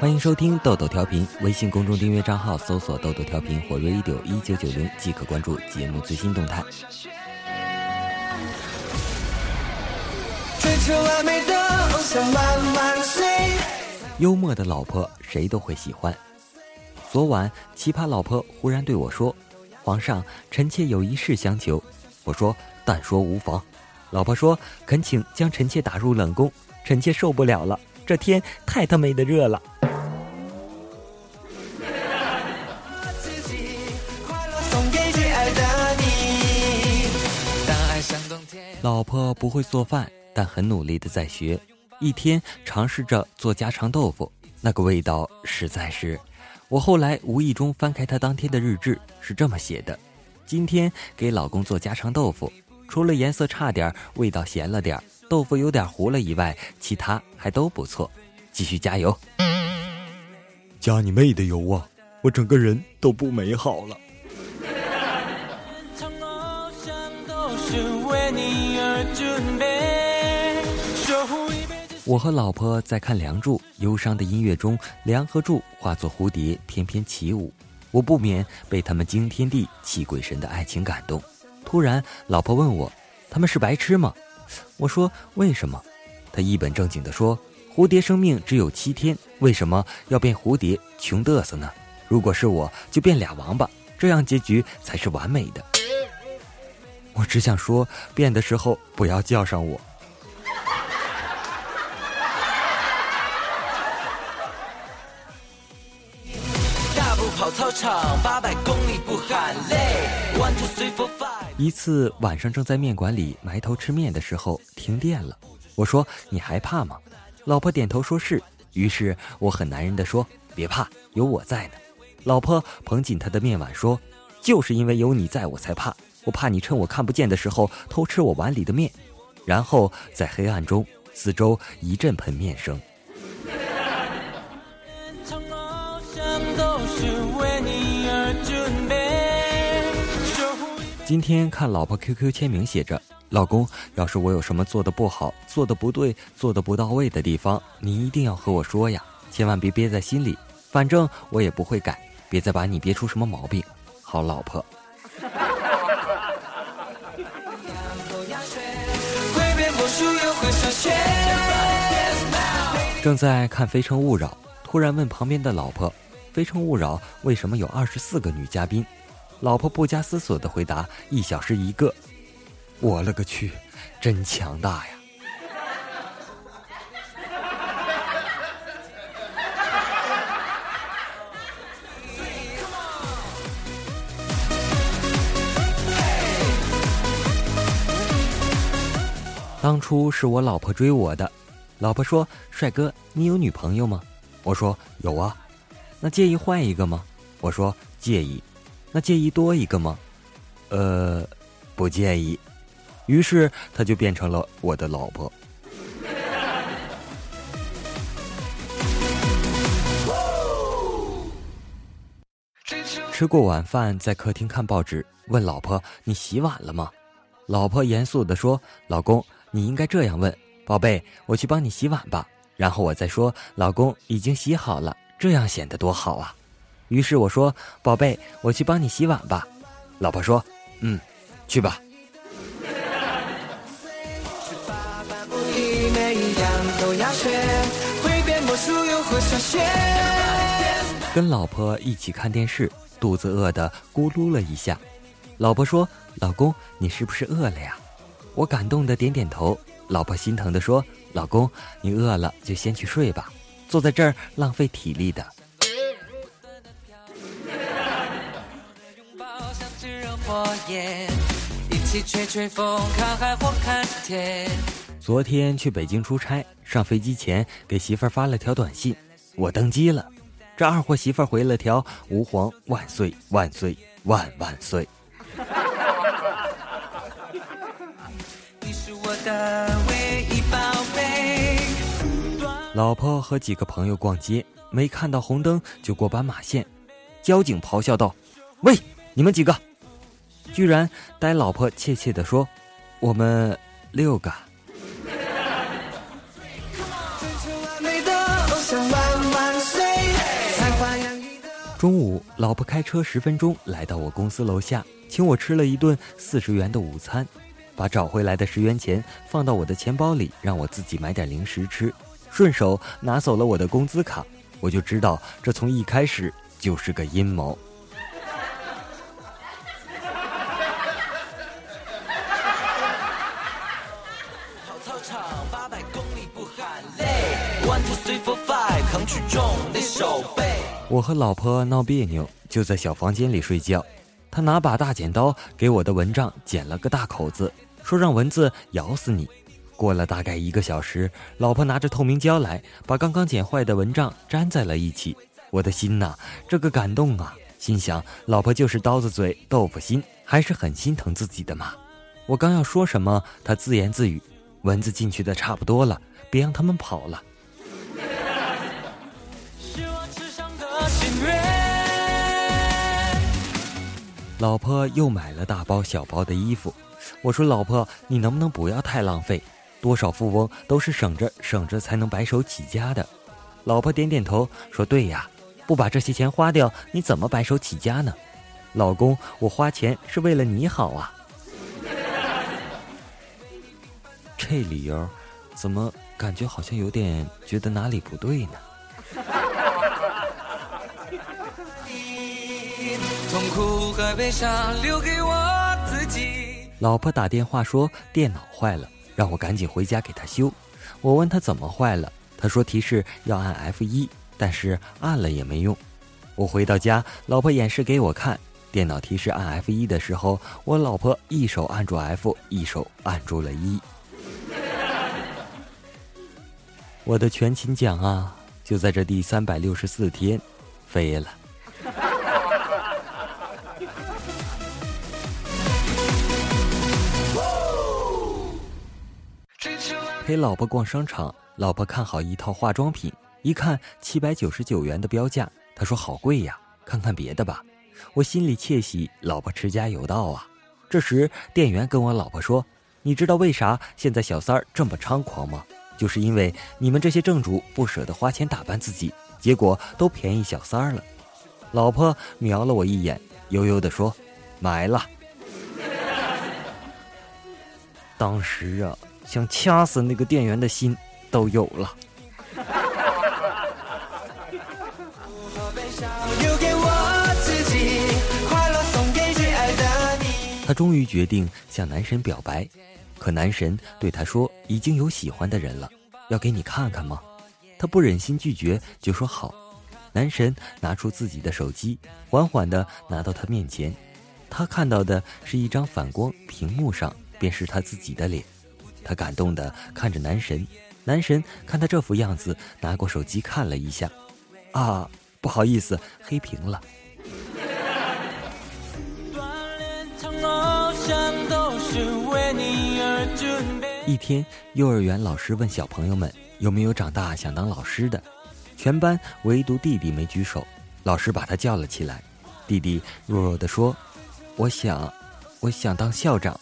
欢迎收听豆豆调频，微信公众订阅账号搜索“豆豆调频”或 “radio 一九九零”即可关注节目最新动态。追求完美的偶像万万岁幽默的老婆谁都会喜欢。昨晚奇葩老婆忽然对我说：“皇上，臣妾有一事相求。”我说：“但说无妨。”老婆说：“恳请将臣妾打入冷宫，臣妾受不了了，这天太他妈的热了。”老婆不会做饭，但很努力的在学。一天尝试着做家常豆腐，那个味道实在是……我后来无意中翻开她当天的日志，是这么写的：今天给老公做家常豆腐，除了颜色差点、味道咸了点、豆腐有点糊了以外，其他还都不错。继续加油！加你妹的油啊！我整个人都不美好了。我和老婆在看《梁祝》，忧伤的音乐中，梁和祝化作蝴蝶翩翩起舞，我不免被他们惊天地泣鬼神的爱情感动。突然，老婆问我：“他们是白痴吗？”我说：“为什么？”他一本正经地说：“蝴蝶生命只有七天，为什么要变蝴蝶？穷嘚瑟呢？如果是我，就变俩王八，这样结局才是完美的。”我只想说，变的时候不要叫上我。操场八百公里不喊累，one two three four five 一次晚上正在面馆里埋头吃面的时候，停电了。我说：“你害怕吗？”老婆点头说是。于是我很男人的说：“别怕，有我在呢。”老婆捧紧他的面碗说：“就是因为有你在我才怕。”我怕你趁我看不见的时候偷吃我碗里的面，然后在黑暗中，四周一阵喷面声。今天看老婆 QQ 签名写着：“老公，要是我有什么做的不好、做的不对、做的不到位的地方，你一定要和我说呀，千万别憋在心里。反正我也不会改，别再把你憋出什么毛病。”好老婆。正在看《非诚勿扰》，突然问旁边的老婆：“《非诚勿扰》为什么有二十四个女嘉宾？”老婆不加思索的回答：“一小时一个。”我勒个去，真强大呀！当初是我老婆追我的。老婆说：“帅哥，你有女朋友吗？”我说：“有啊。”那介意换一个吗？我说：“介意。”那介意多一个吗？呃，不介意。于是他就变成了我的老婆。吃过晚饭，在客厅看报纸，问老婆：“你洗碗了吗？”老婆严肃地说：“老公，你应该这样问。”宝贝，我去帮你洗碗吧。然后我再说，老公已经洗好了，这样显得多好啊。于是我说，宝贝，我去帮你洗碗吧。老婆说，嗯，去吧。跟老婆一起看电视，肚子饿得咕噜了一下。老婆说，老公，你是不是饿了呀？我感动的点点头。老婆心疼的说：“老公，你饿了就先去睡吧，坐在这儿浪费体力的。”昨天去北京出差，上飞机前给媳妇儿发了条短信：“我登机了。”这二货媳妇儿回了条：“吾皇万岁万岁万万岁。”老婆和几个朋友逛街，没看到红灯就过斑马线，交警咆哮道：“喂，你们几个！”居然呆老婆怯怯的说：“我们六个。”中午，老婆开车十分钟来到我公司楼下，请我吃了一顿四十元的午餐，把找回来的十元钱放到我的钱包里，让我自己买点零食吃，顺手拿走了我的工资卡。我就知道，这从一开始就是个阴谋。我和老婆闹别扭，就在小房间里睡觉。他拿把大剪刀给我的蚊帐剪了个大口子，说让蚊子咬死你。过了大概一个小时，老婆拿着透明胶来，把刚刚剪坏的蚊帐粘在了一起。我的心呐，这个感动啊！心想，老婆就是刀子嘴豆腐心，还是很心疼自己的嘛。我刚要说什么，他自言自语：“蚊子进去的差不多了，别让他们跑了。”老婆又买了大包小包的衣服，我说：“老婆，你能不能不要太浪费？多少富翁都是省着省着才能白手起家的。”老婆点点头说：“对呀，不把这些钱花掉，你怎么白手起家呢？”老公，我花钱是为了你好啊。这理由，怎么感觉好像有点觉得哪里不对呢？痛苦和悲伤留给我自己。老婆打电话说电脑坏了，让我赶紧回家给她修。我问她怎么坏了，她说提示要按 F 一，但是按了也没用。我回到家，老婆演示给我看，电脑提示按 F 一的时候，我老婆一手按住 F，一手按住了一。我的全勤奖啊，就在这第三百六十四天飞了。陪老婆逛商场，老婆看好一套化妆品，一看七百九十九元的标价，她说好贵呀，看看别的吧。我心里窃喜，老婆持家有道啊。这时店员跟我老婆说：“你知道为啥现在小三儿这么猖狂吗？就是因为你们这些正主不舍得花钱打扮自己，结果都便宜小三儿了。”老婆瞄了我一眼，悠悠地说：“买了。”当时啊。想掐死那个店员的心都有了。他终于决定向男神表白，可男神对他说已经有喜欢的人了，要给你看看吗？他不忍心拒绝，就说好。男神拿出自己的手机，缓缓地拿到他面前，他看到的是一张反光，屏幕上便是他自己的脸。他感动的看着男神，男神看他这副样子，拿过手机看了一下，啊，不好意思，黑屏了。一天，幼儿园老师问小朋友们有没有长大想当老师的，全班唯独弟弟没举手。老师把他叫了起来，弟弟弱弱的说：“我想，我想当校长。”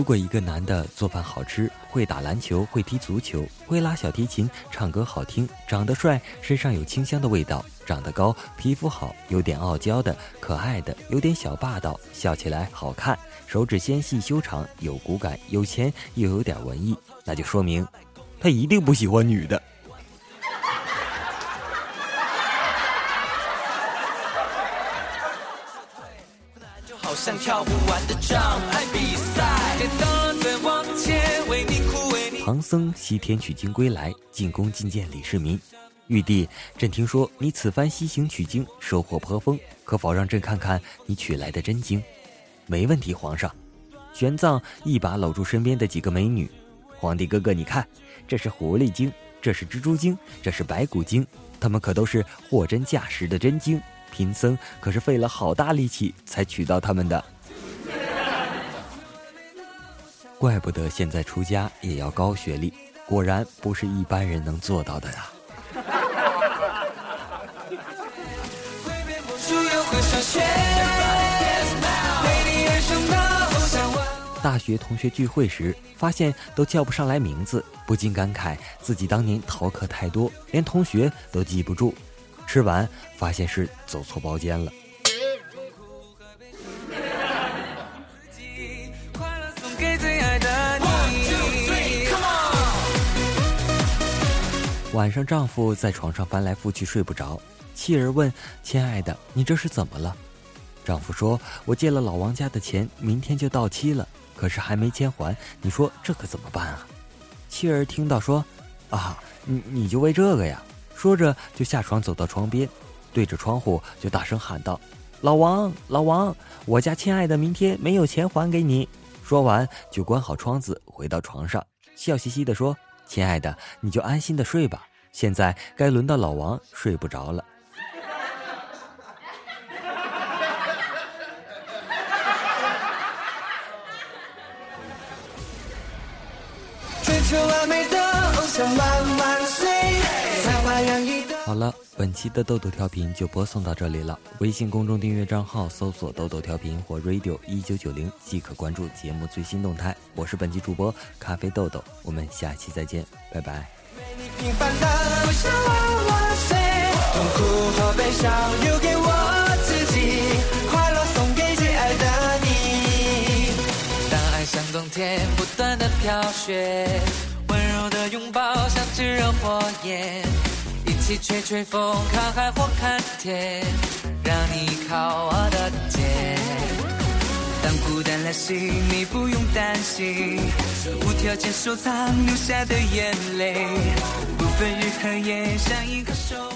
如果一个男的做饭好吃，会打篮球，会踢足球，会拉小提琴，唱歌好听，长得帅，身上有清香的味道，长得高，皮肤好，有点傲娇的，可爱的，有点小霸道，笑起来好看，手指纤细修长，有骨感，有钱又有点文艺，那就说明他一定不喜欢女的。好像跳不完的仗唐僧西天取经归来，进宫觐见李世民。玉帝，朕听说你此番西行取经，收获颇丰，可否让朕看看你取来的真经？没问题，皇上。玄奘一把搂住身边的几个美女。皇帝哥哥，你看，这是狐狸精，这是蜘蛛精，这是白骨精，他们可都是货真价实的真经。贫僧可是费了好大力气才取到他们的，怪不得现在出家也要高学历，果然不是一般人能做到的呀。大学同学聚会时，发现都叫不上来名字，不禁感慨自己当年逃课太多，连同学都记不住。吃完发现是走错包间了。晚上，丈夫在床上翻来覆去睡不着，妻儿问：“亲爱的，你这是怎么了？”丈夫说：“我借了老王家的钱，明天就到期了，可是还没钱还，你说这可怎么办啊？”妻儿听到说：“啊，你你就为这个呀？”说着就下床走到窗边，对着窗户就大声喊道：“老王，老王，我家亲爱的明天没有钱还给你。”说完就关好窗子，回到床上，笑嘻嘻地说。亲爱的，你就安心的睡吧。现在该轮到老王睡不着了。好了，本期的豆豆调频就播送到这里了。微信公众订阅账号搜索“豆豆调频”或 “radio 一九九零”即可关注节目最新动态。我是本期主播咖啡豆豆，我们下期再见，拜拜。当爱像冬天不断的飘雪，温柔的拥抱像炙热火焰。吹吹风，看海或看天，让你靠我的肩。当孤单来袭，你不用担心，无条件收藏流下的眼泪，不分日和夜，像一个手。